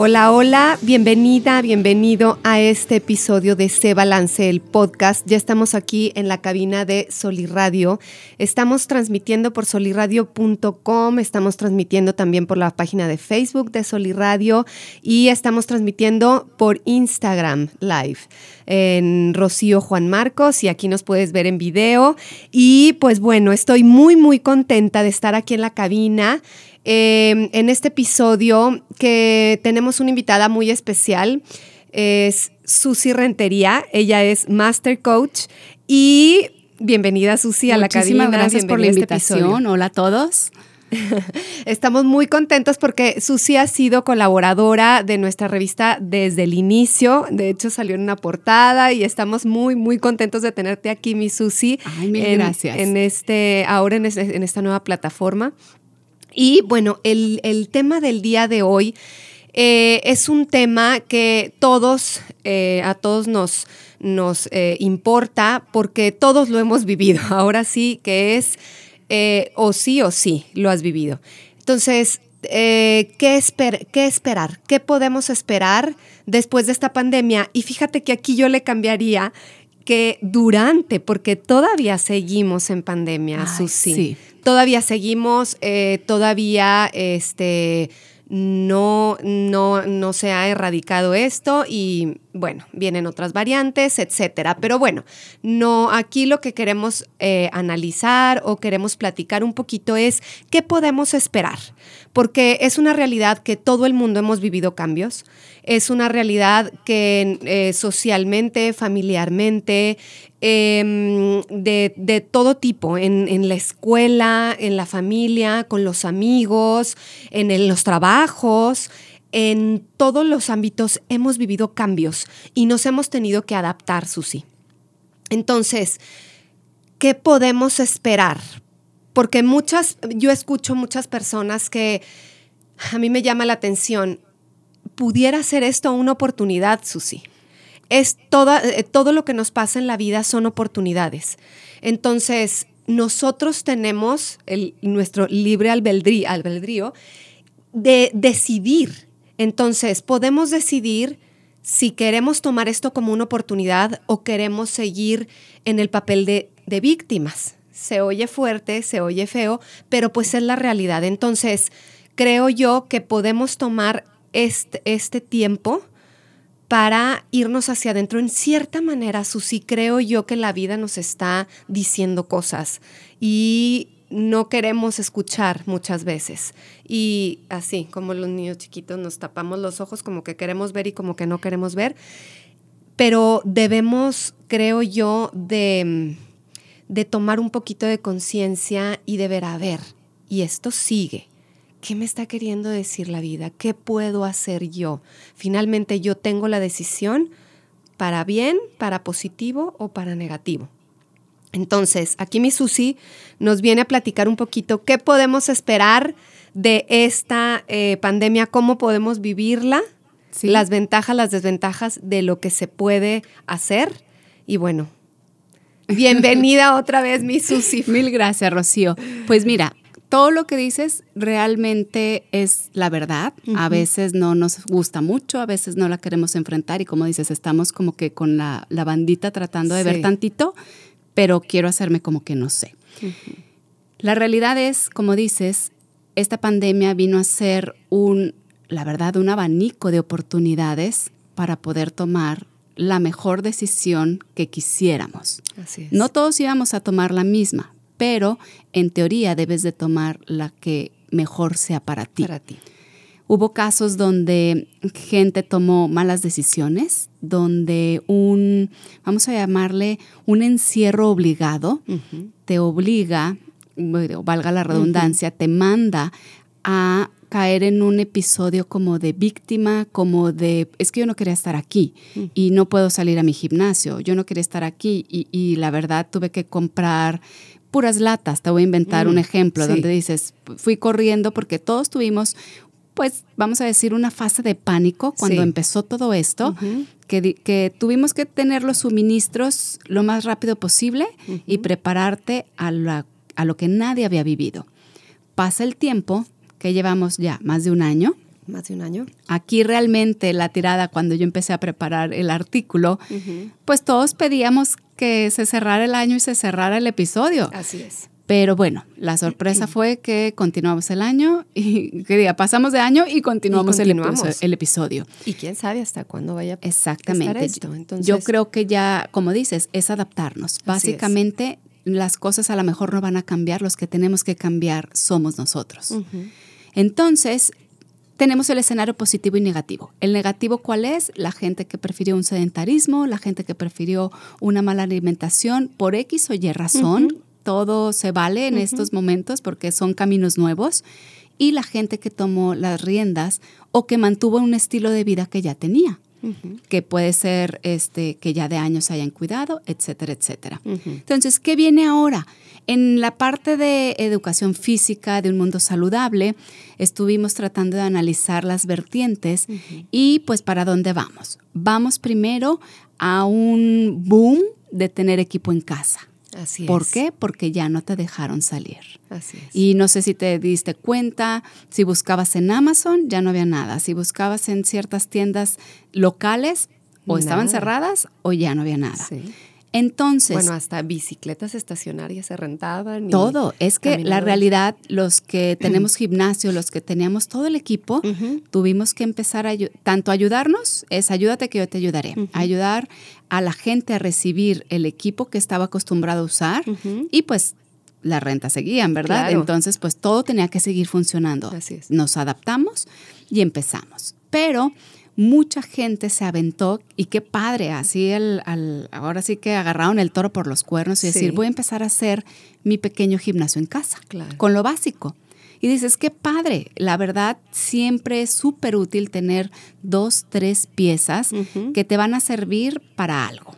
Hola, hola, bienvenida, bienvenido a este episodio de Se Balance, el podcast. Ya estamos aquí en la cabina de Soliradio. Estamos transmitiendo por soliradio.com, estamos transmitiendo también por la página de Facebook de Soliradio y estamos transmitiendo por Instagram Live en Rocío Juan Marcos y aquí nos puedes ver en video. Y pues bueno, estoy muy, muy contenta de estar aquí en la cabina eh, en este episodio que tenemos una invitada muy especial. Es Susi Rentería, ella es Master Coach y bienvenida Susi a la cabina. Muchísimas gracias por la invitación. este episodio. Hola a todos. Estamos muy contentos porque Susi ha sido colaboradora de nuestra revista desde el inicio. De hecho, salió en una portada y estamos muy, muy contentos de tenerte aquí, mi Susi. Ay, mil en, gracias. En este, ahora en, este- en esta nueva plataforma. Y bueno, el, el tema del día de hoy eh, es un tema que todos, eh, a todos nos, nos eh, importa porque todos lo hemos vivido. Ahora sí que es o sí o sí lo has vivido. Entonces, eh, ¿qué, esper- ¿qué esperar? ¿Qué podemos esperar después de esta pandemia? Y fíjate que aquí yo le cambiaría que durante, porque todavía seguimos en pandemia, Ay, Susi sí. Todavía seguimos, eh, todavía este, no, no, no se ha erradicado esto y bueno, vienen otras variantes, etcétera. Pero bueno, no, aquí lo que queremos eh, analizar o queremos platicar un poquito es qué podemos esperar, porque es una realidad que todo el mundo hemos vivido cambios, es una realidad que eh, socialmente, familiarmente, em, de, de todo tipo, en, en la escuela, en la familia, con los amigos, en el- los trabajos, en todos los ámbitos hemos vivido cambios y nos hemos tenido que adaptar, Susi. Entonces, ¿qué podemos esperar? Porque muchas, yo escucho muchas personas que a mí me llama la atención, pudiera ser esto una oportunidad, Susi. Es toda, eh, todo lo que nos pasa en la vida son oportunidades. Entonces, nosotros tenemos el, nuestro libre albedrío, de decidir. Entonces, podemos decidir si queremos tomar esto como una oportunidad o queremos seguir en el papel de, de víctimas. Se oye fuerte, se oye feo, pero pues es la realidad. Entonces, creo yo que podemos tomar este, este tiempo para irnos hacia adentro. En cierta manera, Susi, creo yo que la vida nos está diciendo cosas y no queremos escuchar muchas veces. Y así, como los niños chiquitos nos tapamos los ojos como que queremos ver y como que no queremos ver. Pero debemos, creo yo, de, de tomar un poquito de conciencia y de ver, a ver, y esto sigue. ¿Qué me está queriendo decir la vida? ¿Qué puedo hacer yo? Finalmente yo tengo la decisión para bien, para positivo o para negativo. Entonces, aquí mi Susi nos viene a platicar un poquito qué podemos esperar de esta eh, pandemia, cómo podemos vivirla, Sí. las ventajas, las desventajas de lo que se puede hacer. Y bueno, bienvenida otra vez, mi Susi. Mil gracias, Rocío. Pues mira, todo lo que dices realmente es la verdad. A veces no nos gusta mucho, a veces no la queremos enfrentar y como dices, estamos como que con la, la bandita tratando de Sí. ver tantito, pero quiero hacerme como que no sé. La realidad es, como dices, esta pandemia vino a ser un, la verdad, un abanico de oportunidades para poder tomar la mejor decisión que quisiéramos. Así es. No todos íbamos a tomar la misma, pero en teoría debes de tomar la que mejor sea para ti. para ti. Hubo casos donde gente tomó malas decisiones, donde un, vamos a llamarle, un encierro obligado, te obliga, valga la redundancia, te manda a caer en un episodio como de víctima, como de, es que yo no quería estar aquí y no puedo salir a mi gimnasio, yo no quería estar aquí y, la verdad tuve que comprar puras latas, te voy a inventar un mm, ejemplo donde dices, fui corriendo porque todos tuvimos pues vamos a decir, una fase de pánico cuando empezó todo esto, que, que, tuvimos que tener los suministros lo más rápido posible y prepararte a, a lo que nadie había vivido. Pasa el tiempo, que llevamos ya más de un año. Más de un año. Aquí realmente la tirada, cuando yo empecé a preparar el artículo, pues todos pedíamos que se cerrara el año y se cerrara el episodio. Así es. Pero bueno, la sorpresa fue que continuamos el año y que pasamos de año y continuamos, El, episodio, Y quién sabe hasta cuándo vaya Exactamente. a estar esto. Yo creo que ya, como dices, es adaptarnos. Básicamente, las cosas a lo mejor no van a cambiar, los que tenemos que cambiar somos nosotros. Entonces, tenemos el escenario positivo y negativo. El negativo, ¿cuál es? La gente que prefirió un sedentarismo, la gente que prefirió una mala alimentación por X o Y razón todo se vale en estos momentos porque son caminos nuevos y la gente que tomó las riendas o que mantuvo un estilo de vida que ya tenía. que puede ser este, que ya de años hayan cuidado, etcétera, etcétera. Entonces, ¿qué viene ahora? En la parte de educación física, de un mundo saludable, estuvimos tratando de analizar las vertientes y pues para dónde vamos. Vamos primero a un boom de tener equipo en casa. Así ¿Por qué? Porque ya no te dejaron salir. Así es. Y no sé si te diste cuenta, si buscabas en Amazon, ya no había nada. Si buscabas en ciertas tiendas locales, o estaban cerradas o ya no había nada. Sí. Entonces. Bueno, hasta bicicletas estacionarias se rentaban. todo. Es que la realidad, los que tenemos gimnasio, los que teníamos todo el equipo, tuvimos que empezar a tanto ayudarnos, es ayúdate que yo te ayudaré. Ayudar a la gente a recibir el equipo que estaba acostumbrado a usar y pues la renta seguían, ¿verdad? Entonces, pues todo tenía que seguir funcionando. Así es. Nos adaptamos y empezamos. Pero mucha gente se aventó y qué padre, así el, ahora sí que agarraron el toro por los cuernos y decir, voy a empezar a hacer mi pequeño gimnasio en casa, con lo básico. Y dices, qué padre, la verdad siempre es súper útil tener dos, tres piezas que te van a servir para algo.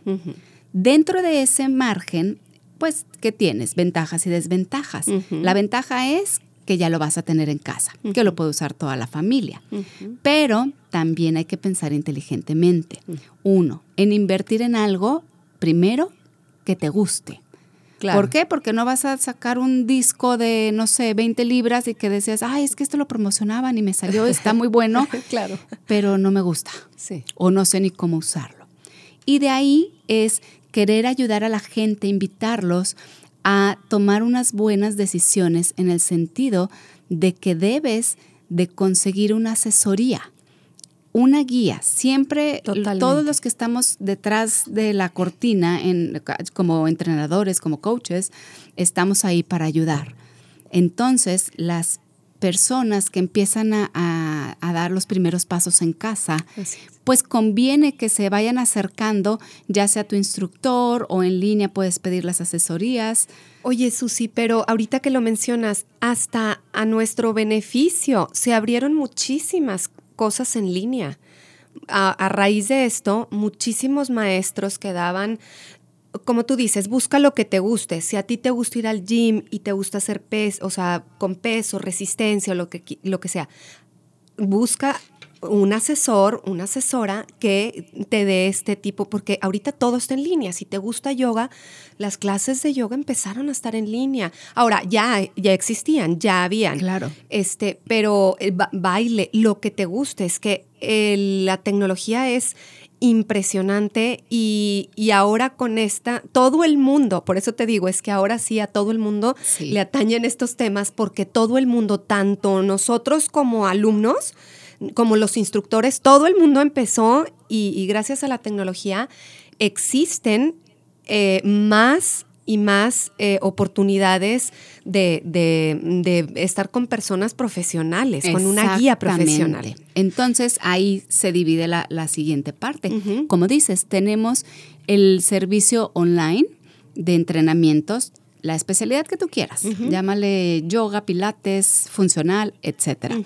Dentro de ese margen, pues, ¿qué tienes? Ventajas y desventajas. La ventaja es que ya lo vas a tener en casa, que lo puede usar toda la familia. Pero también hay que pensar inteligentemente. Uno, en invertir en algo, primero, que te guste. ¿Por qué? Porque no vas a sacar un disco de, no sé, 20 libras y que decías, ay, es que esto lo promocionaban y me salió, está muy bueno, claro. pero no me gusta. Sí. O no sé ni cómo usarlo. Y de ahí es querer ayudar a la gente, invitarlos a tomar unas buenas decisiones en el sentido de que debes de conseguir una asesoría, una guía. Siempre todos los que estamos detrás de la cortina en, como entrenadores, como coaches, estamos ahí para ayudar. Entonces, las personas que empiezan a, dar los primeros pasos en casa, pues conviene que se vayan acercando, ya sea tu instructor o en línea puedes pedir las asesorías. Oye, Susi, pero ahorita que lo mencionas, hasta a nuestro beneficio se abrieron muchísimas cosas en línea. A, raíz de esto, muchísimos maestros que daban como tú dices, busca lo que te guste. Si a ti te gusta ir al gym y te gusta hacer peso, o sea, con peso, resistencia o lo que, lo que sea, busca un asesor, una asesora que te dé este tipo, porque ahorita todo está en línea. Si te gusta yoga, las clases de yoga empezaron a estar en línea. Ahora, ya, ya existían, ya habían. Claro. Este, pero el baile, lo que te guste, es que la tecnología es impresionante y, ahora con esta, todo el mundo, por eso te digo, es que ahora sí a todo el mundo le atañen estos temas porque todo el mundo, tanto nosotros como alumnos, como los instructores, todo el mundo empezó y, gracias a la tecnología existen eh, más y más eh, oportunidades de, estar con personas profesionales, con una guía profesional. Entonces ahí se divide la, siguiente parte. Como dices, tenemos el servicio online de entrenamientos la especialidad que tú quieras. Llámale yoga, pilates, funcional, etc.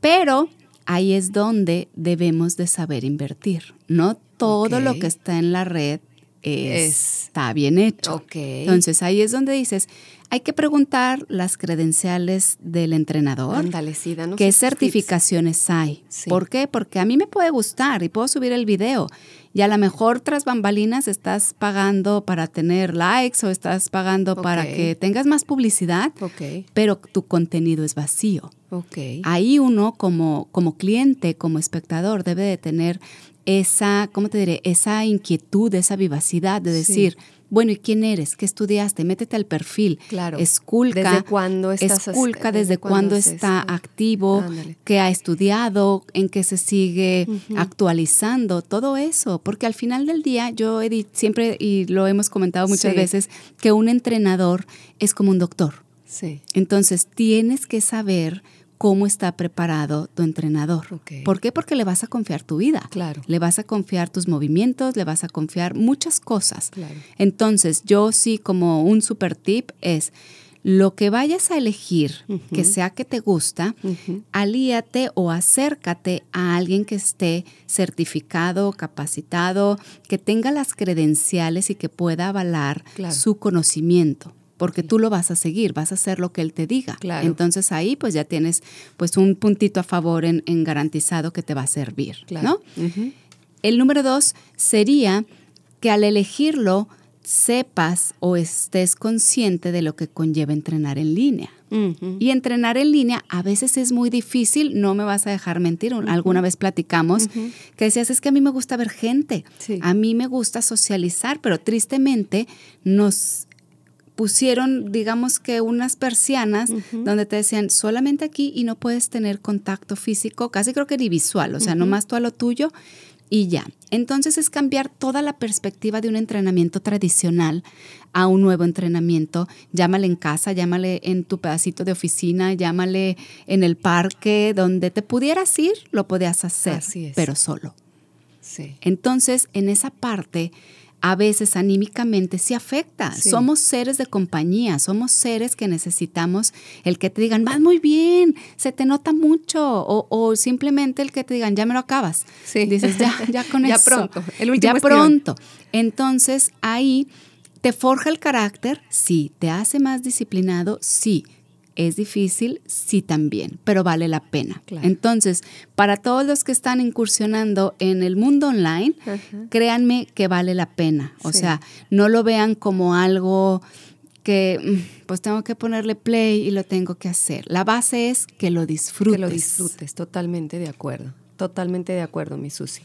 Pero ahí es donde debemos de saber invertir. No todo lo que está en la red está bien hecho. Entonces ahí es donde dices, hay que preguntar las credenciales del entrenador. Ándale, sí, ¿Qué certificaciones hay? ¿Por qué? Porque a mí me puede gustar y puedo subir el video. Y a lo mejor tras bambalinas estás pagando para tener likes o estás pagando para que tengas más publicidad, pero tu contenido es vacío. Ahí uno como, como cliente, como espectador, debe de tener esa, ¿cómo te diré? Esa inquietud, esa vivacidad de decir, bueno, ¿y quién eres? ¿Qué estudiaste? Métete al perfil. Claro. Esculca. ¿Desde cuándo estás Esculca desde, cuándo está activo, qué ha estudiado, en qué se sigue actualizando, todo eso. Porque al final del día, yo he siempre, y lo hemos comentado muchas veces, que un entrenador es como un doctor. Sí. Entonces, tienes que saber cómo está preparado tu entrenador. ¿Por qué? Porque le vas a confiar tu vida. Claro. Le vas a confiar tus movimientos, le vas a confiar muchas cosas. Claro. Entonces, yo sí como un super tip es lo que vayas a elegir, que sea que te gusta, alíate o acércate a alguien que esté certificado, capacitado, que tenga las credenciales y que pueda avalar su conocimiento porque tú lo vas a seguir, vas a hacer lo que él te diga. Entonces ahí pues ya tienes pues un puntito a favor en, garantizado que te va a servir, ¿no? El número dos sería que al elegirlo sepas o estés consciente de lo que conlleva entrenar en línea. Y entrenar en línea a veces es muy difícil, no me vas a dejar mentir, alguna vez platicamos que decías, es que a mí me gusta ver gente, a mí me gusta socializar, pero tristemente nos pusieron, digamos que unas persianas donde te decían solamente aquí y no puedes tener contacto físico, casi creo que ni visual, o sea, nomás tú a lo tuyo y ya. Entonces es cambiar toda la perspectiva de un entrenamiento tradicional a un nuevo entrenamiento. Llámale en casa, llámale en tu pedacito de oficina, llámale en el parque, donde te pudieras ir, lo podías hacer, pero solo. Sí. Entonces, en esa parte a veces anímicamente sí afecta. Somos seres de compañía, somos seres que necesitamos el que te digan, vas muy bien, se te nota mucho, o, simplemente el que te digan, ya me lo acabas. Dices, ya, ya con ya eso. pronto, el último Ya pronto. Entonces ahí te forja el carácter, sí, te hace más disciplinado, sí es difícil, sí también, pero vale la pena. Entonces, para todos los que están incursionando en el mundo online, créanme que vale la pena. O sea, no lo vean como algo que mm, pues tengo que ponerle play y lo tengo que hacer. La base es que lo disfrutes. Que lo disfrutes, totalmente de acuerdo. Totalmente de acuerdo, mi Susi.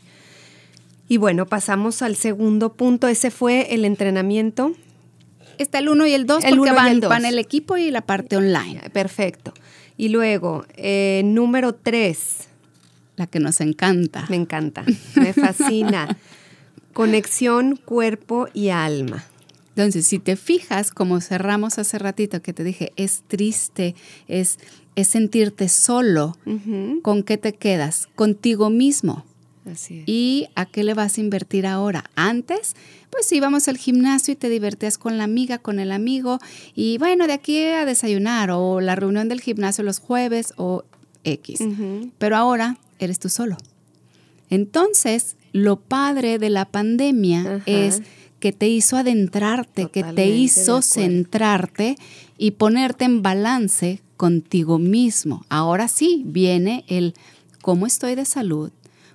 Y bueno, pasamos al segundo punto. Ese fue el entrenamiento está el 1 y el 2 porque van, van, el equipo y la parte online. Perfecto. Y luego, eh, número 3. La que nos encanta. Me encanta, me fascina. Conexión cuerpo y alma. Entonces, si te fijas, como cerramos hace ratito que te dije, es triste, es, es sentirte solo, ¿con qué te quedas? Contigo mismo. ¿Y a qué le vas a invertir ahora? Antes, pues íbamos al gimnasio y te divertías con la amiga, con el amigo, y bueno, de aquí a desayunar, o la reunión del gimnasio los jueves, o X. Pero ahora eres tú solo. Entonces, lo padre de la pandemia es que te hizo adentrarte, que te hizo centrarte y ponerte en balance contigo mismo. Ahora sí viene el cómo estoy de salud,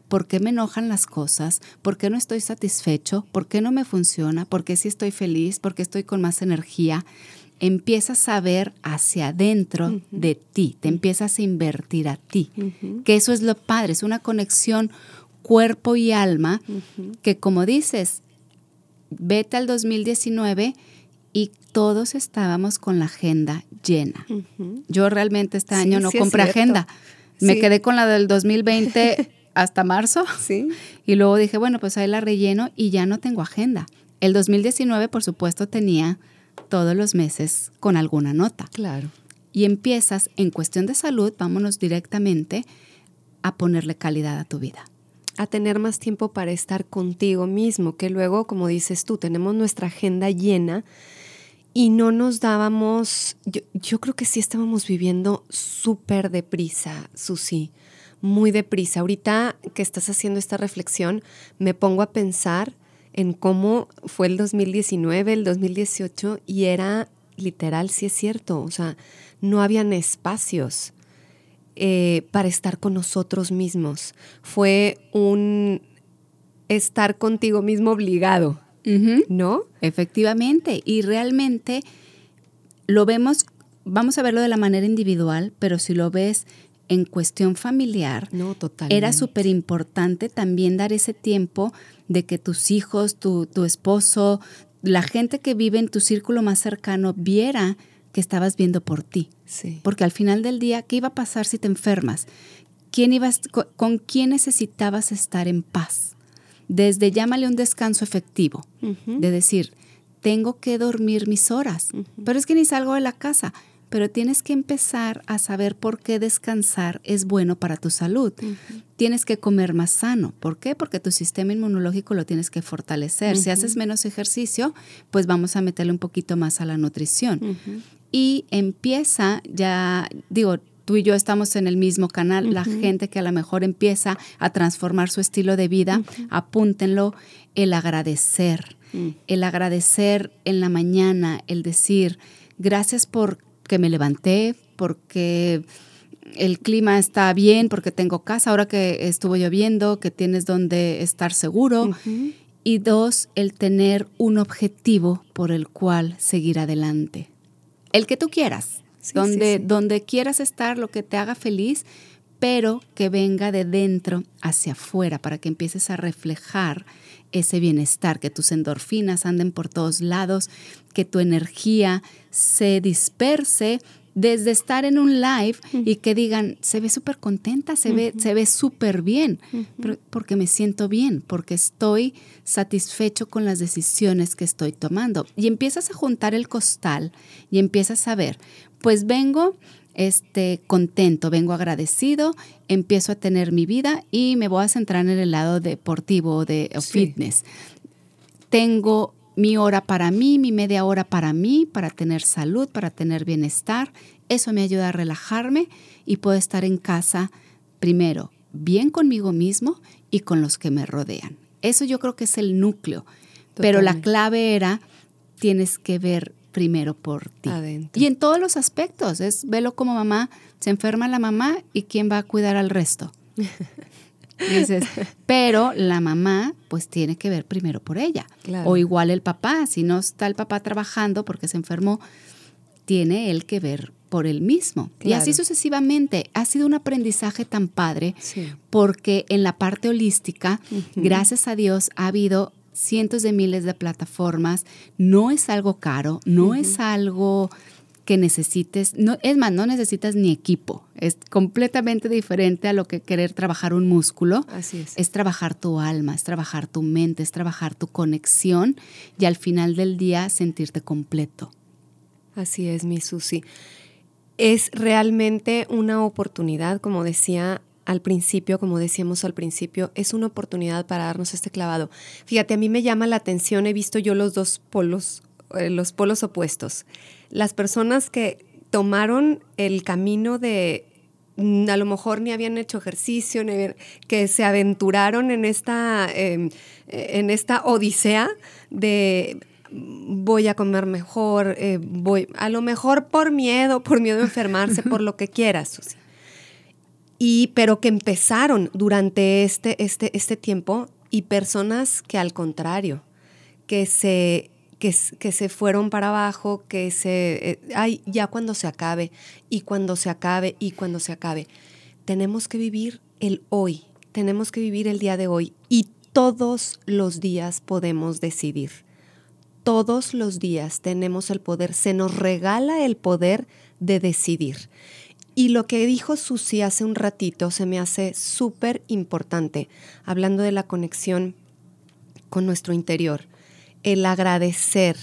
por qué me enojan las cosas, por qué no estoy satisfecho, por qué no me funciona, por qué sí estoy feliz, por qué estoy con más energía. Empiezas a ver hacia adentro de ti, te empiezas a invertir a ti, que eso es lo padre, es una conexión cuerpo y alma, que como dices, vete al 2019 y todos estábamos con la agenda llena. Yo realmente este año no compré agenda. Me quedé con la del 2020 hasta marzo. Sí. Y luego dije, bueno, pues ahí la relleno y ya no tengo agenda. El 2019, por supuesto, tenía todos los meses con alguna nota. Claro. Y empiezas, en cuestión de salud, vámonos directamente a ponerle calidad a tu vida. A tener más tiempo para estar contigo mismo, que luego, como dices tú, tenemos nuestra agenda llena y no nos dábamos, yo, yo creo que sí estábamos viviendo súper deprisa, Susi, muy deprisa. Ahorita que estás haciendo esta reflexión, me pongo a pensar en cómo fue el 2019, el 2018, y era literal, sí es cierto, o sea, no habían espacios eh, para estar con nosotros mismos. Fue un estar contigo mismo obligado, ¿no? Efectivamente, y realmente lo vemos, vamos a verlo de la manera individual, pero si lo ves en cuestión familiar, no, era súper importante también dar ese tiempo de que tus hijos, tu, tu esposo, la gente que vive en tu círculo más cercano viera que estabas viendo por ti. Sí. Porque al final del día, ¿qué iba a pasar si te enfermas? ¿Quién ibas, con, quién necesitabas estar en paz? Desde llámale un descanso efectivo, de decir, tengo que dormir mis horas, pero es que ni salgo de la casa pero tienes que empezar a saber por qué descansar es bueno para tu salud. Tienes que comer más sano. ¿Por qué? Porque tu sistema inmunológico lo tienes que fortalecer. Si haces menos ejercicio, pues vamos a meterle un poquito más a la nutrición. Y empieza ya, digo, tú y yo estamos en el mismo canal, la gente que a lo mejor empieza a transformar su estilo de vida, apúntenlo, el agradecer, mm. el agradecer en la mañana, el decir, gracias por me levanté, porque el clima está bien, porque tengo casa, ahora que estuvo lloviendo, que tienes donde estar seguro. Y dos, el tener un objetivo por el cual seguir adelante. El que tú quieras, donde, donde quieras estar, lo que te haga feliz, pero que venga de dentro hacia afuera para que empieces a reflejar ese bienestar, que tus endorfinas anden por todos lados, que tu energía se disperse desde estar en un live y que digan, se ve súper contenta, se, ve, se ve súper bien, porque me siento bien, porque estoy satisfecho con las decisiones que estoy tomando. Y empiezas a juntar el costal y empiezas a ver, pues vengo este, contento, vengo agradecido, empiezo a tener mi vida y me voy a centrar en el lado deportivo de fitness. Tengo mi hora para mí, mi media hora para mí, para tener salud, para tener bienestar. Eso me ayuda a relajarme y puedo estar en casa primero bien conmigo mismo y con los que me rodean. Eso yo creo que es el núcleo. Pero la clave era, tienes que ver primero por ti. Y en todos los aspectos, es velo como mamá, se enferma la mamá y quién va a cuidar al resto. Dices, pero la mamá pues tiene que ver primero por ella. O igual el papá, si no está el papá trabajando porque se enfermó, tiene él que ver por él mismo. Y así sucesivamente. Ha sido un aprendizaje tan padre porque en la parte holística, gracias a Dios, ha habido cientos de miles de plataformas. No es algo caro, no es algo que necesites, no, es más, no necesitas ni equipo, es completamente diferente a lo que querer trabajar un músculo. Así es. Es trabajar tu alma, es trabajar tu mente, es trabajar tu conexión y al final del día sentirte completo. Así es, mi Susi. Es realmente una oportunidad, como decía al principio, como decíamos al principio, es una oportunidad para darnos este clavado. Fíjate, a mí me llama la atención, he visto yo los dos polos, eh, los polos opuestos. Las personas que tomaron el camino de mm, a lo mejor ni habían hecho ejercicio, que se aventuraron en esta, em, en esta odisea de voy a comer mejor, eh, voy, a lo mejor por miedo, por miedo a enfermarse, por lo que quieras, Susi pero que empezaron durante este, este, este tiempo y personas que al contrario, que se, que, se fueron para abajo, que se, eh, ay, ya cuando se acabe, y cuando se acabe, y cuando se acabe. Tenemos que vivir el hoy, tenemos que vivir el día de hoy y todos los días podemos decidir. Todos los días tenemos el poder, se nos regala el poder de decidir. Y lo que dijo Susi hace un ratito se me hace súper importante, hablando de la conexión con nuestro interior, el agradecer.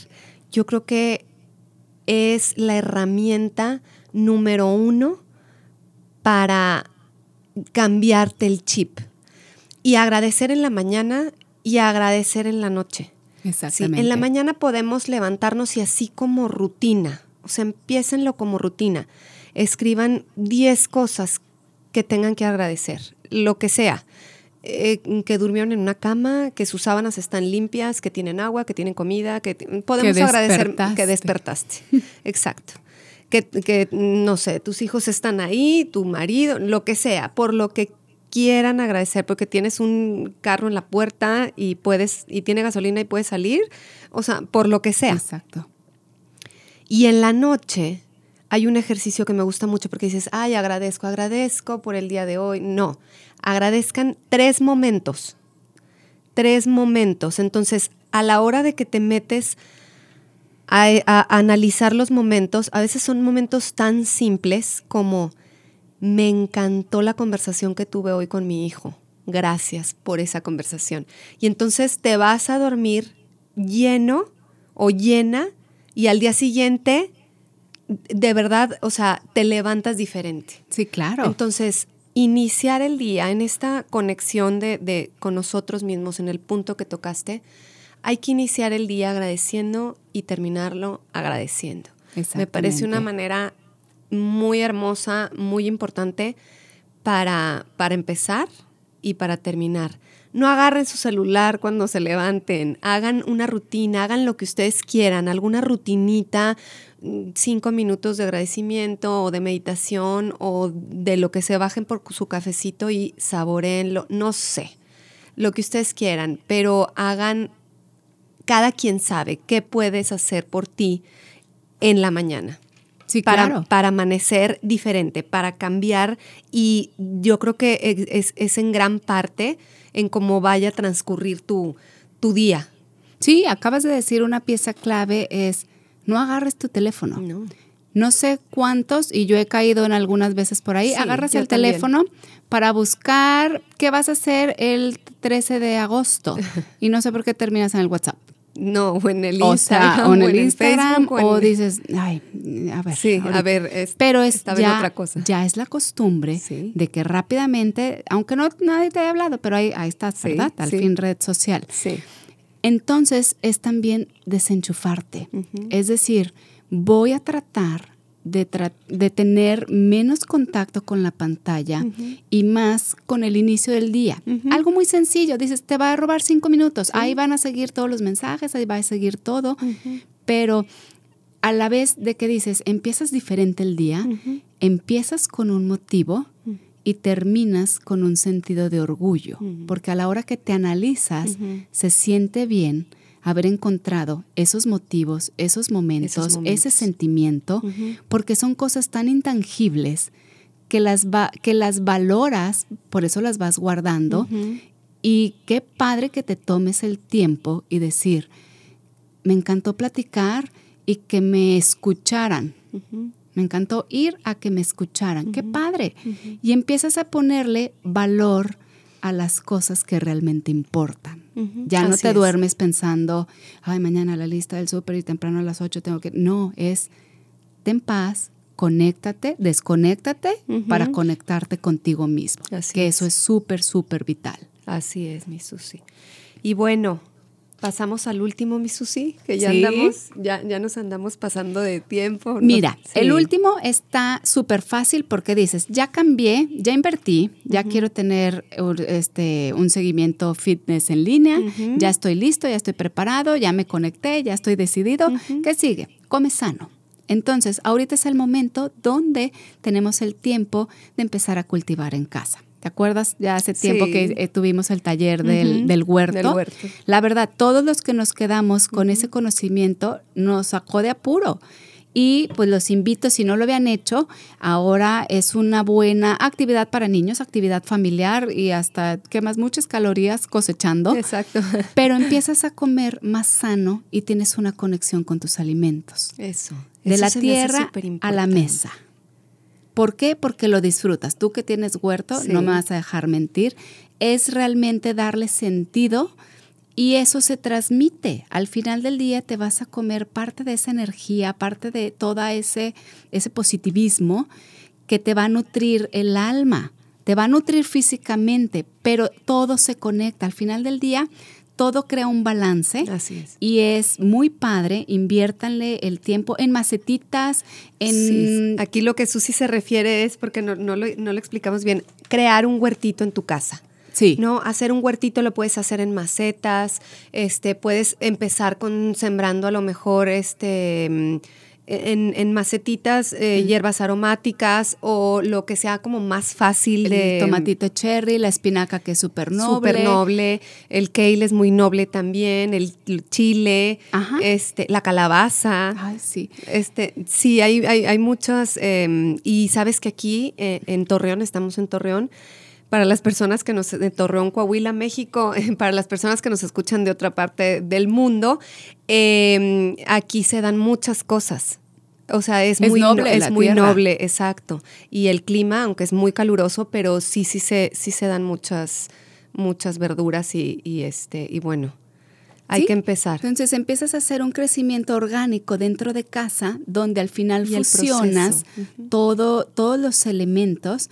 Yo creo que es la herramienta número uno para cambiarte el chip. Y agradecer en la mañana y agradecer en la noche. Exactamente. en la mañana podemos levantarnos y así como rutina, o sea, empiecenlo como rutina. Escriban 10 cosas que tengan que agradecer, lo que sea. Eh, que durmieron en una cama, que sus sábanas están limpias, que tienen agua, que tienen comida, que podemos agradecer que despertaste. Exacto. Que, que, no sé, tus hijos están ahí, tu marido, lo que sea, por lo que quieran agradecer, porque tienes un carro en la puerta y puedes, y tiene gasolina y puedes salir, o sea, por lo que sea. Exacto. Y en la noche hay un ejercicio que me gusta mucho porque dices, ay, agradezco, agradezco por el día de hoy. No, agradezcan tres momentos, tres momentos. Entonces, a la hora de que te metes a, a analizar los momentos, a veces son momentos tan simples como, me encantó la conversación que tuve hoy con mi hijo. Gracias por esa conversación. Y entonces te vas a dormir lleno o llena y al día siguiente, de verdad, o sea, te levantas diferente. Sí, claro. Entonces, iniciar el día en esta conexión de, con nosotros mismos, en el punto que tocaste, hay que iniciar el día agradeciendo y terminarlo agradeciendo. Me parece una manera muy hermosa, muy importante para, para empezar y para terminar. No agarren su celular cuando se levanten, hagan una rutina, hagan lo que ustedes quieran, alguna rutinita, mm, cinco minutos de agradecimiento o de meditación o de lo que se bajen por su cafecito y saboreenlo, no sé, lo que ustedes quieran, pero hagan, cada quien sabe qué puedes hacer por ti en la mañana. Sí, para, claro. para amanecer diferente, para cambiar y yo creo que es, es en gran parte en cómo vaya a transcurrir tu, tu día. Sí, acabas de decir una pieza clave es no agarres tu teléfono. No. No sé cuántos, y yo he caído en algunas veces por ahí, Sí, agarras el teléfono para buscar qué vas a hacer el 13 de agosto y no sé por qué terminas en el WhatsApp. No, o en el O Instagram. sea, o en el Instagram, Facebook, o en- dices, ay, a ver. Sí, ahorita". a ver, es- Pero es ya, otra cosa. ya es la costumbre Sí. de que rápidamente, aunque no nadie te haya hablado, pero ahí, ahí estás, Sí, ¿verdad? Al fin red social. Sí. Entonces es también desenchufarte. Es decir, voy a tratar de, tener menos contacto con la pantalla y más con el inicio del día. Algo muy sencillo, dices, te va a robar cinco minutos, ahí van a seguir todos los mensajes, ahí va a seguir todo, pero a la vez de que dices, empiezas diferente el día, empiezas con un motivo y terminas con un sentido de orgullo, porque a la hora que te analizas, se siente bien haber encontrado esos motivos, esos momentos, Esos momentos. ese sentimiento, porque son cosas tan intangibles que las, va- que las valoras, por eso las vas guardando, y qué padre que te tomes el tiempo y decir, me encantó platicar y que me escucharan. Me encantó ir a que me escucharan. Qué padre. Y empiezas a ponerle valor a las cosas que realmente importan. Ya no así te es. duermes pensando, ay, mañana la lista del súper y temprano a las 8 tengo que... No, es ten paz, conéctate, desconéctate para conectarte contigo mismo. Así que es. eso es súper, súper vital. Así es, mi Susi. Y bueno, pasamos al último, mi Susi, que ya Sí. andamos, ya, ya nos andamos pasando de tiempo. ¿no? Mira, Sí. el último está súper fácil porque dices, ya cambié, ya invertí, ya quiero tener este, un seguimiento fitness en línea, ya estoy listo, ya estoy preparado, ya me conecté, ya estoy decidido. ¿Qué sigue? Come sano. Entonces, ahorita es el momento donde tenemos el tiempo de empezar a cultivar en casa. ¿Te acuerdas? Ya hace tiempo Sí. que eh, tuvimos el taller del, del huerto. Del huerto. La verdad, todos los que nos quedamos con ese conocimiento nos sacó de apuro. Y pues los invito, si no lo habían hecho, ahora es una buena actividad para niños, actividad familiar y hasta quemas muchas calorías cosechando. Exacto. Pero empiezas a comer más sano y tienes una conexión con tus alimentos. Eso. De Eso la tierra a la mesa. ¿Por qué? Porque lo disfrutas. Tú que tienes huerto, Sí. no me vas a dejar mentir, es realmente darle sentido y eso se transmite. Al final del día te vas a comer parte de esa energía, parte de todo ese, ese positivismo que te va a nutrir el alma, te va a nutrir físicamente, pero todo se conecta. Al final del día, todo crea un balance. Así es. Y es muy padre, inviértanle el tiempo en macetitas, en... Sí, Aquí lo que Susi se refiere es, porque no, no, lo, no lo explicamos bien, crear un huertito en tu casa. Sí. No, hacer un huertito lo puedes hacer en macetas, este, puedes empezar con sembrando a lo mejor este en, en macetitas, eh, hierbas aromáticas o lo que sea como más fácil de El tomatito cherry, la espinaca que es súper noble. Súper noble. El kale es muy noble también. El, el chile, Ajá. este, la calabaza. Ay, sí. Este, sí, hay, hay, hay muchas. eh, y sabes que aquí eh, en Torreón, estamos en Torreón. Para las personas que nos, de Torreón, Coahuila, México, para las personas que nos escuchan de otra parte del mundo, eh, aquí se dan muchas cosas. O sea, es, Es muy noble no- es muy tierra. noble, exacto. Y el clima, aunque es muy caluroso, pero sí, sí se, sí se dan muchas, muchas verduras y, y este, y bueno, hay Sí. que empezar. Entonces empiezas a hacer un crecimiento orgánico dentro de casa, donde al final Y fusionas todo, todos los elementos,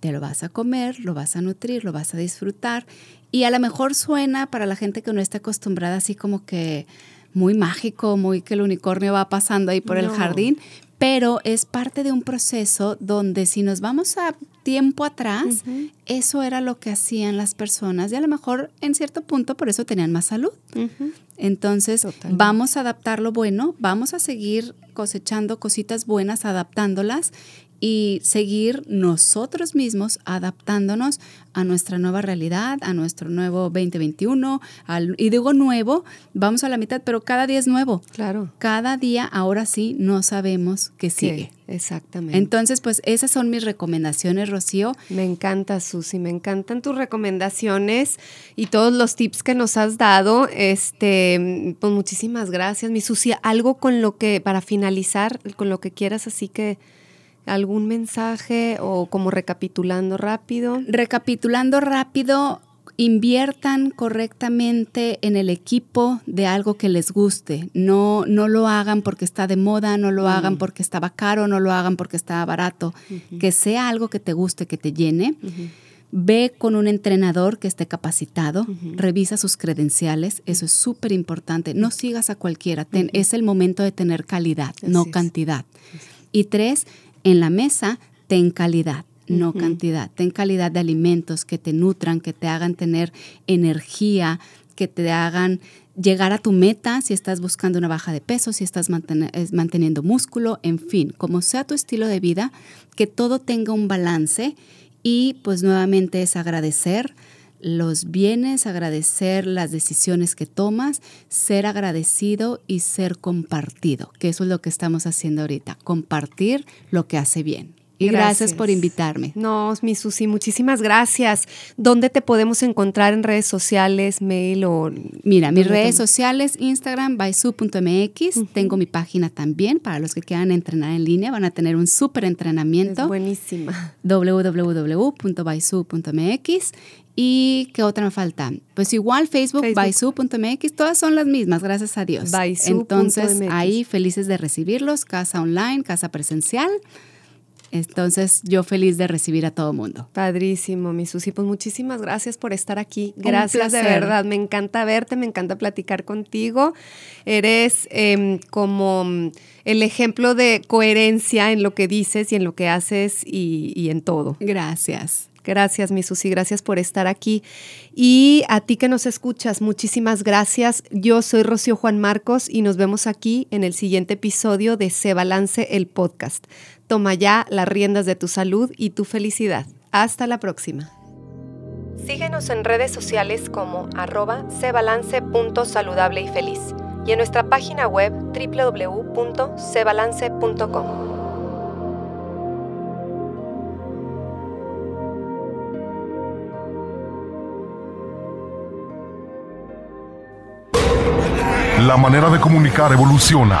te lo vas a comer, lo vas a nutrir, lo vas a disfrutar. Y a lo mejor suena para la gente que no está acostumbrada así como que muy mágico, muy que el unicornio va pasando ahí por el jardín, pero es parte de un proceso donde si nos vamos a tiempo atrás, eso era lo que hacían las personas y a lo mejor en cierto punto por eso tenían más salud. Entonces, Totalmente. vamos a adaptar lo bueno, vamos a seguir cosechando cositas buenas, adaptándolas y seguir nosotros mismos adaptándonos a nuestra nueva realidad, a nuestro nuevo 2021. al- y digo nuevo, vamos a la mitad, pero cada día es nuevo. Claro. Cada día, ahora sí, no sabemos qué sigue. Sí, exactamente. Entonces, pues esas son mis recomendaciones, Rocío. Me encanta, Susi, me encantan tus recomendaciones y todos los tips que nos has dado. Este, pues muchísimas gracias, mi Susi. Algo con lo que, para finalizar, con lo que quieras, así que algún mensaje o como recapitulando rápido. Recapitulando rápido, inviertan correctamente en el equipo de algo que les guste. No, no lo hagan porque está de moda, no lo hagan porque estaba caro, no lo hagan porque estaba barato. Que sea algo que te guste, que te llene. Ve con un entrenador que esté capacitado, revisa sus credenciales, eso es súper importante. No sigas a cualquiera, ten- es el momento de tener calidad, no es. cantidad. Y tres, en la mesa, ten calidad, no cantidad. Ten calidad de alimentos que te nutran, que te hagan tener energía, que te hagan llegar a tu meta si estás buscando una baja de peso, si estás manteniendo músculo, en fin, como sea tu estilo de vida, que todo tenga un balance y pues nuevamente es agradecer los bienes, agradecer las decisiones que tomas, ser agradecido y ser compartido, que eso es lo que estamos haciendo ahorita, compartir lo que hace bien. Y gracias, Gracias. por invitarme. No, mi Susi, muchísimas gracias. ¿Dónde te podemos encontrar en redes sociales, mail o...? Mira, mis ¿Dónde te- redes sociales, Instagram, baisu.mx, tengo mi página también, para los que quieran entrenar en línea, van a tener un súper Es entrenamiento, buenísima. www.baisu.mx. ¿Y qué otra me falta? Pues igual Facebook, Facebook. baisu.mx, todas son las mismas, gracias a Dios. Entonces, ahí felices de recibirlos, casa online, casa presencial. Entonces, yo feliz de recibir a todo mundo. Padrísimo, mi Susi. Pues muchísimas gracias por estar aquí. Gracias de verdad. Me encanta verte, me encanta platicar contigo. Eres em, como mm, el ejemplo de coherencia en lo que dices y en lo que haces y, y en todo. Gracias. Gracias, mi Susi, gracias por estar aquí. Y a ti que nos escuchas, muchísimas gracias. Yo soy Rocío Juan Marcos y nos vemos aquí en el siguiente episodio de Se Balance el Podcast. Toma ya las riendas de tu salud y tu felicidad. Hasta la próxima. Síguenos en redes sociales como arroba cebalance.saludable y feliz y en nuestra página web www.cebalance.com. La manera de comunicar evoluciona.